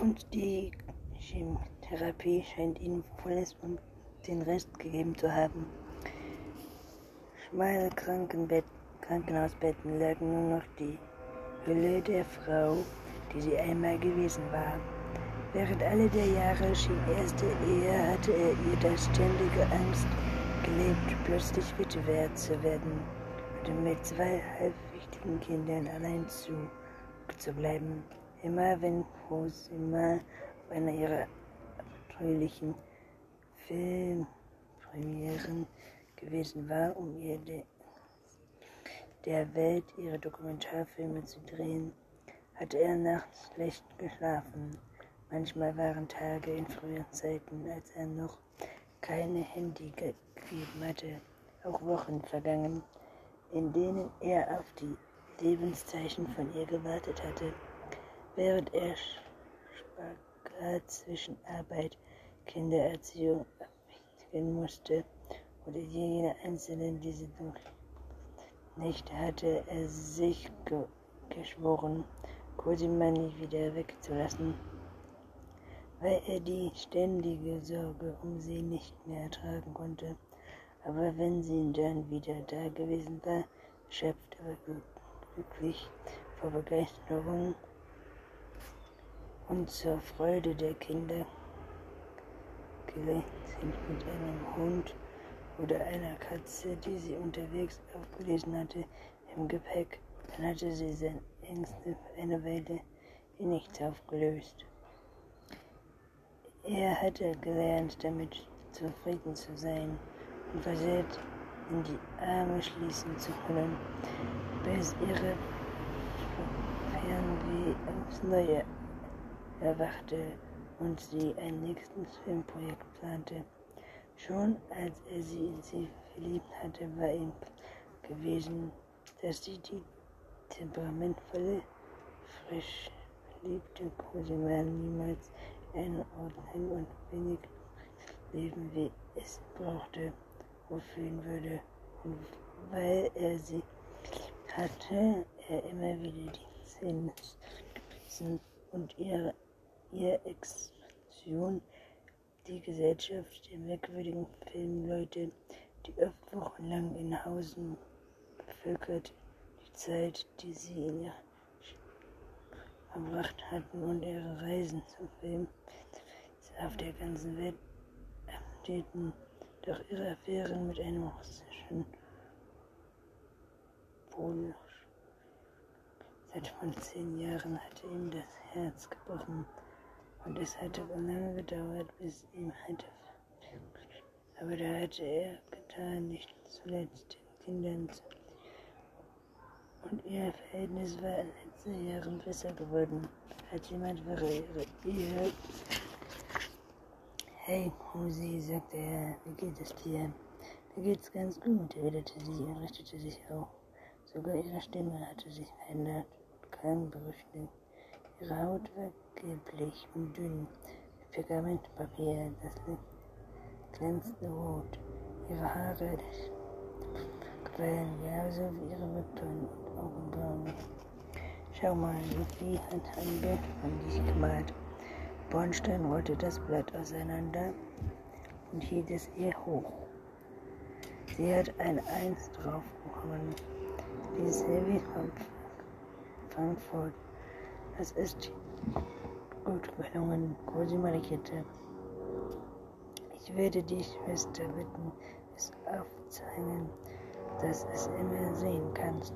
Und die Chemotherapie scheint ihm volles und den Rest gegeben zu haben. Schmale Krankenbett, Krankenhausbetten lagen nur noch die Hülle der Frau, die sie einmal gewesen war. Während alle der Jahre schien erste Ehe hatte er ihr das ständige Angst gelebt, plötzlich Witwe zu werden und mit zwei halbwichtigen Kindern allein zu, zu bleiben. Immer wenn Cosima auf einer ihrer abenteuerlichen Filmpremieren gewesen war, um ihr de, der Welt ihre Dokumentarfilme zu drehen, hatte er nachts schlecht geschlafen. Manchmal waren Tage in früheren Zeiten, als er noch keine Handy gegeben hatte, auch Wochen vergangen, in denen er auf die Lebenszeichen von ihr gewartet hatte, während er Spagat zwischen Arbeit, Kindererziehung abwägen musste oder jene einzelnen diese Nächte hatte er sich ge geschworen, Cosima nie wieder wegzulassen weil er die ständige Sorge um sie nicht mehr ertragen konnte. Aber wenn sie dann wieder da gewesen war, erschöpft, aber glücklich vor Begeisterung und zur Freude der Kinder, sind mit einem Hund oder einer Katze, die sie unterwegs aufgelesen hatte, im Gepäck, dann hatte sie seine Ängste eine Weile in nichts aufgelöst. Er hatte gelernt, damit zufrieden zu sein und versehrt in die Arme schließen zu können, bis ihre Fernweh aufs Neue erwachte und sie ein nächstes Filmprojekt plante. Schon als er sie in sie verliebt hatte, war ihm gewesen, dass sie die temperamentvolle, frisch verliebte Cosima niemals eine Ordnung und wenig Leben, wie es brauchte, fühlen würde. Und weil er sie hatte, er immer wieder die Szenen und ihre, ihre Expansion, die Gesellschaft der merkwürdigen Filmleute, die oft wochenlang in Hausen bevölkert, die Zeit, die sie in ihrer verbracht hatten und ihre Reisen zum Film auf der ganzen Welt erhielten. Doch ihre Affären mit einem russischen Polnisch seit von zehn Jahren hatte ihm das Herz gebrochen und es hatte lange gedauert, bis ihm hatte. Aber da hatte er getan, nicht zuletzt den Kindern zu und ihr Verhältnis war in den letzten Jahren besser geworden. Als jemand wäre ihre Ehe. Hey, Musi, sagte er, wie geht es dir? Mir geht's ganz gut, erwiderte sie und richtete sich auf. Sogar ihre Stimme hatte sich verändert und klang berüchtigt. Ihre Haut war gelblich und dünn, wie Pergamentpapier, das glänzte rot. Ihre Haare quellen genauso wie ihre Wimpern Augenbrauen. Schau mal, Sophie hat ein Bild von dich gemalt. Bornstein rollte das Blatt auseinander und hielt es ihr hoch. Sie hat ein Eins drauf bekommen. Die Sylvie von Frankfurt. Das ist gut gelungen, Cosima lächelte. Ich werde die Schwester bitten, es aufzeichnen, dass es immer sehen kannst.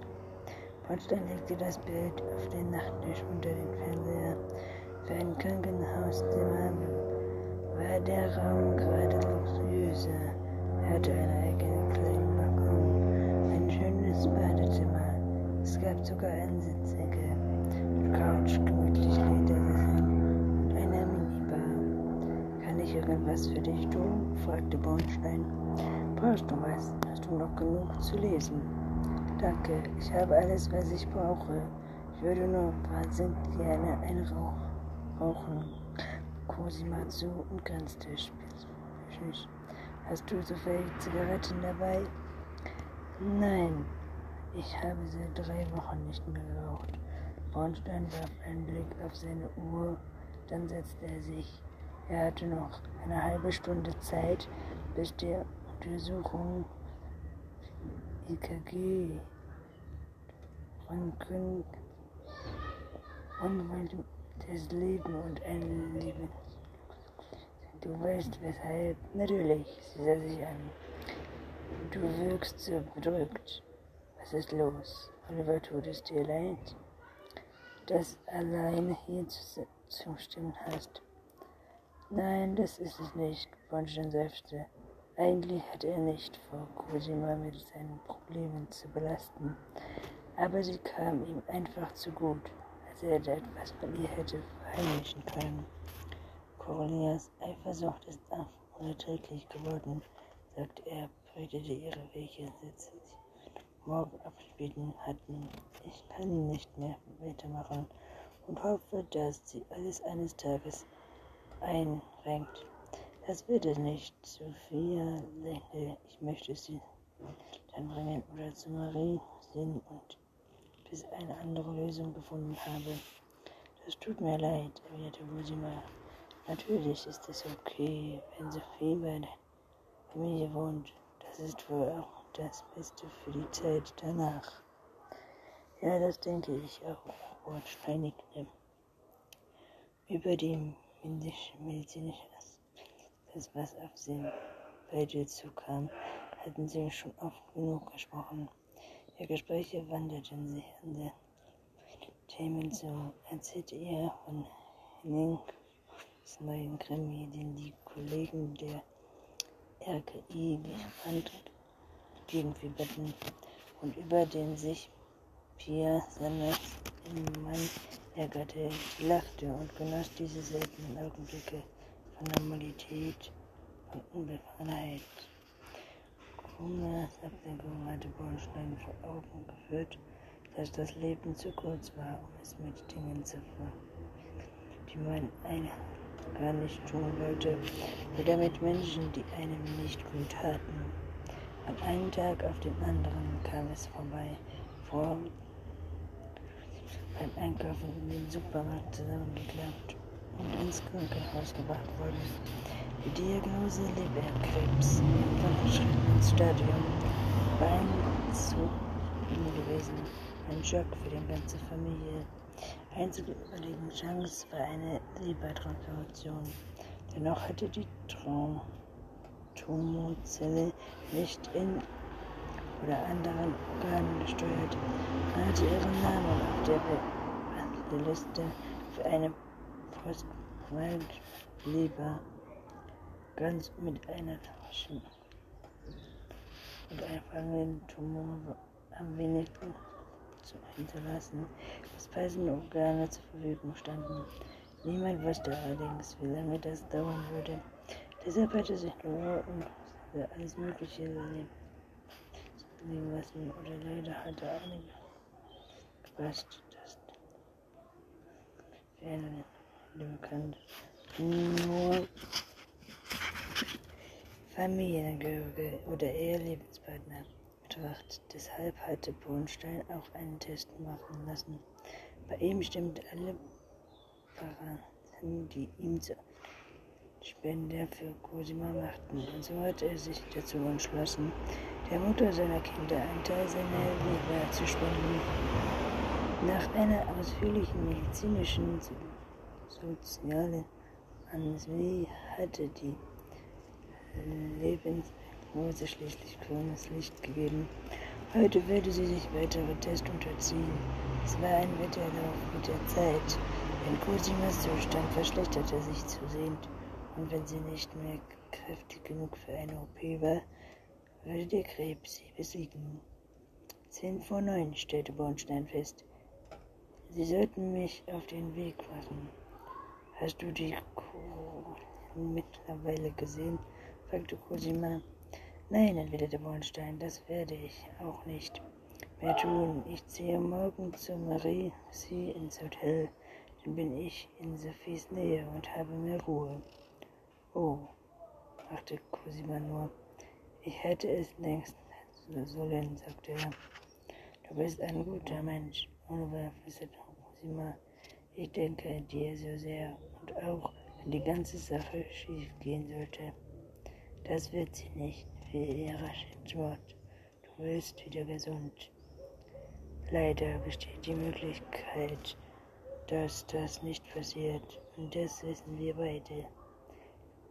Bordstein legte das Bild auf den Nachttisch unter den Fernseher. Für ein Krankenhauszimmer war der Raum gerade luxuriöser. Er hatte einen eigenen kleinen Balkon, ein schönes Badezimmer. Es gab sogar eine Sitzecke, Couch, gemütlich Ledersessel und eine Minibar. Kann ich irgendwas für dich tun? fragte Bornstein. Brauchst du was? Hast du noch genug zu lesen? Danke, ich habe alles, was ich brauche. Ich würde nur Cent gerne eine Rauch rauchen. Cosima zu und grinste. Tschüss. Hast du zufällig Zigaretten dabei? Nein, ich habe seit drei Wochen nicht mehr geraucht. Bornstein warf einen Blick auf seine Uhr. Dann setzte er sich. Er hatte noch eine halbe Stunde Zeit, bis die Untersuchung EKG, Röntgen, und das Leben und ein Leben. Du weißt weshalb? Natürlich, sie sah sich an. Du wirkst so bedrückt. Was ist los? Oliver tut es dir leid, dass alleine hier zustimmen hast. Nein, das ist es nicht, Bonstein seufzte. Eigentlich hatte er nicht vor, Cosima mit seinen Problemen zu belasten, aber sie kam ihm einfach zu gut, als er etwas von ihr hätte verheimlichen können. Corolias Eifersucht ist unerträglich geworden, sagte er, brütete ihre Wege, Sitze morgen abspielen hatten. Ich kann nicht mehr weitermachen und hoffe, dass sie alles eines Tages einrenkt. Das wird es nicht, Sophia, denke ich, möchte sie dann bringen oder zu Marie sehen und bis eine andere Lösung gefunden habe. Das tut mir leid, erwiderte Rosima. Natürlich ist es okay, wenn Sophie bei der Familie wohnt. Das ist wohl auch das Beste für die Zeit danach. Ja, das denke ich auch, wortsteinigte. Über die medizinische das, was auf sie beide zukam, hatten sie schon oft genug gesprochen. Ihre Gespräche wanderten sich an den Themen zu. Erzählte ihr von Hennings neuen Krimi, den die Kollegen der RKI gegenfieberten und über den sich Pia Sammers im Mann ärgerte, lachte und genoss diese seltenen Augenblicke von Normalität, von Unbefangenheit. Kumas Ablenkung hatte Bornstein vor Augen geführt, dass das Leben zu kurz war, um es mit Dingen zu verfolgen, die man eine gar nicht tun wollte, oder mit Menschen, die einem nicht gut taten. Von einem Tag auf den anderen kam es vorbei, vor beim Einkaufen in den Supermarkt zusammengeklappt und ins Krankenhaus gebracht worden. Die Diagnose Leberkrebs im fortgeschrittenen Stadium war ein zu gewesen. Ein Schock für die ganze Familie. Einzige überlegene Chance war eine Lebertransplantation. Dennoch hatte die Traum Tumozelle nicht in oder anderen Organen gesteuert. Man hatte ihren Namen auf der Liste für eine Postwaldleber ganz mit einer Taschen und einfachen Tumor am wenigsten zu hinterlassen, bis passende Organe zur Verfügung standen. Niemand wusste allerdings, wie lange das dauern würde. Deshalb hatte sich nur um alles Mögliche leben lassen oder leider hatte einige gepasst, dass Fälle bekannt nur Familienangehörige oder Ehelebenspartner betrachtet. Deshalb hatte Bornstein auch einen Test machen lassen. Bei ihm stimmten alle Parameter, die ihm zu Spender für Cosima machten. Und so hatte er sich dazu entschlossen, der Mutter seiner Kinder einen Teil seiner Leber zu spenden. Nach einer ausführlichen medizinischen sozialen Answie hatte die Lebensprognose schließlich grünes Licht gegeben. Heute würde sie sich weitere Tests unterziehen. Es war ein Wetterlauf mit der Zeit, denn Cosimas Zustand verschlechterte sich zusehends. Und wenn sie nicht mehr kräftig genug für eine OP war, würde der Krebs sie besiegen. Zehn vor neun stellte Bornstein fest. Sie sollten mich auf den Weg machen. Hast du die Kuh mittlerweile gesehen? fragte Cosima. Nein, erwiderte Bornstein, das werde ich auch nicht mehr tun. Ich ziehe morgen zu Marie sie ins Hotel. Dann bin ich in Sophies Nähe und habe mehr Ruhe. Oh, dachte Cosima nur. Ich hätte es längst sollen, sagte er. Du bist ein guter Mensch, unüberflüssig, Cosima. Ich denke dir so sehr und auch wenn die ganze Sache schief gehen sollte, das wird sie nicht, wie ihr rasch Wort. Du wirst wieder gesund. Leider besteht die Möglichkeit, dass das nicht passiert. Und das wissen wir beide.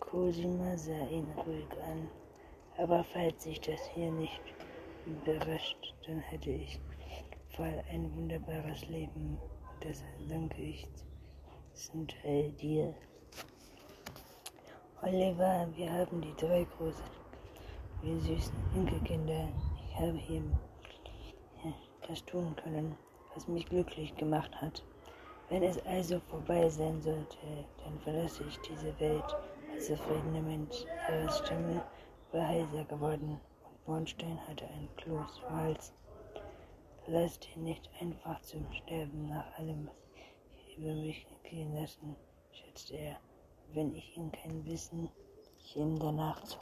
Cosima sah ihn ruhig an. Aber falls sich das hier nicht überrascht, dann hätte ich Fall ein wunderbares Leben. Und das danke ich zum Teil dir. Oliver, wir haben die drei großen, wie süßen Enkelkinder. Ich habe hier das tun können, was mich glücklich gemacht hat. Wenn es also vorbei sein sollte, dann verlasse ich diese Welt als zufriedener Mensch. Ihres Stimme war heiser geworden und Bornstein hatte ein Kloß im Hals. Verlass ihn nicht einfach zum Sterben nach allem, was ich über mich gehen lassen, schätzte er. Wenn ich ihn kein Wissen, ich ihm danach zu.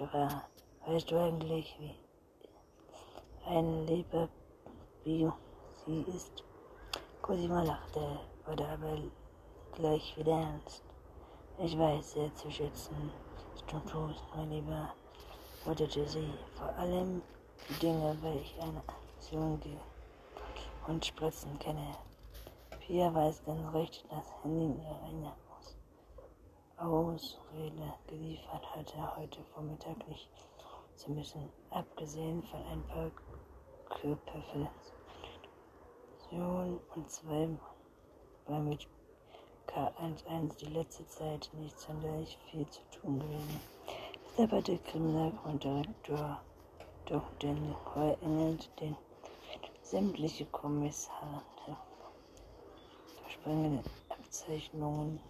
war. Weißt du eigentlich, wie ein Leber wie sie ist? Cosima lachte, wurde aber gleich wieder ernst. Ich weiß sehr zu schätzen, tust, mein Lieber, wortete sie. Vor allem die Dinge, weil ich eine Aktion gehe und Spritzen kenne. Pia weiß ganz recht, dass Handy mir eine Ausrede geliefert hatte, heute Vormittag nicht zu müssen, abgesehen von ein paar Körperverletzungen und zwei war mit K11 die letzte Zeit nicht sonderlich viel zu tun gewesen. Deshalb hat der Kriminalgrunddirektor Dr. Nicole Engelt den sämtliche Kommissare verspringenden Abzeichnungen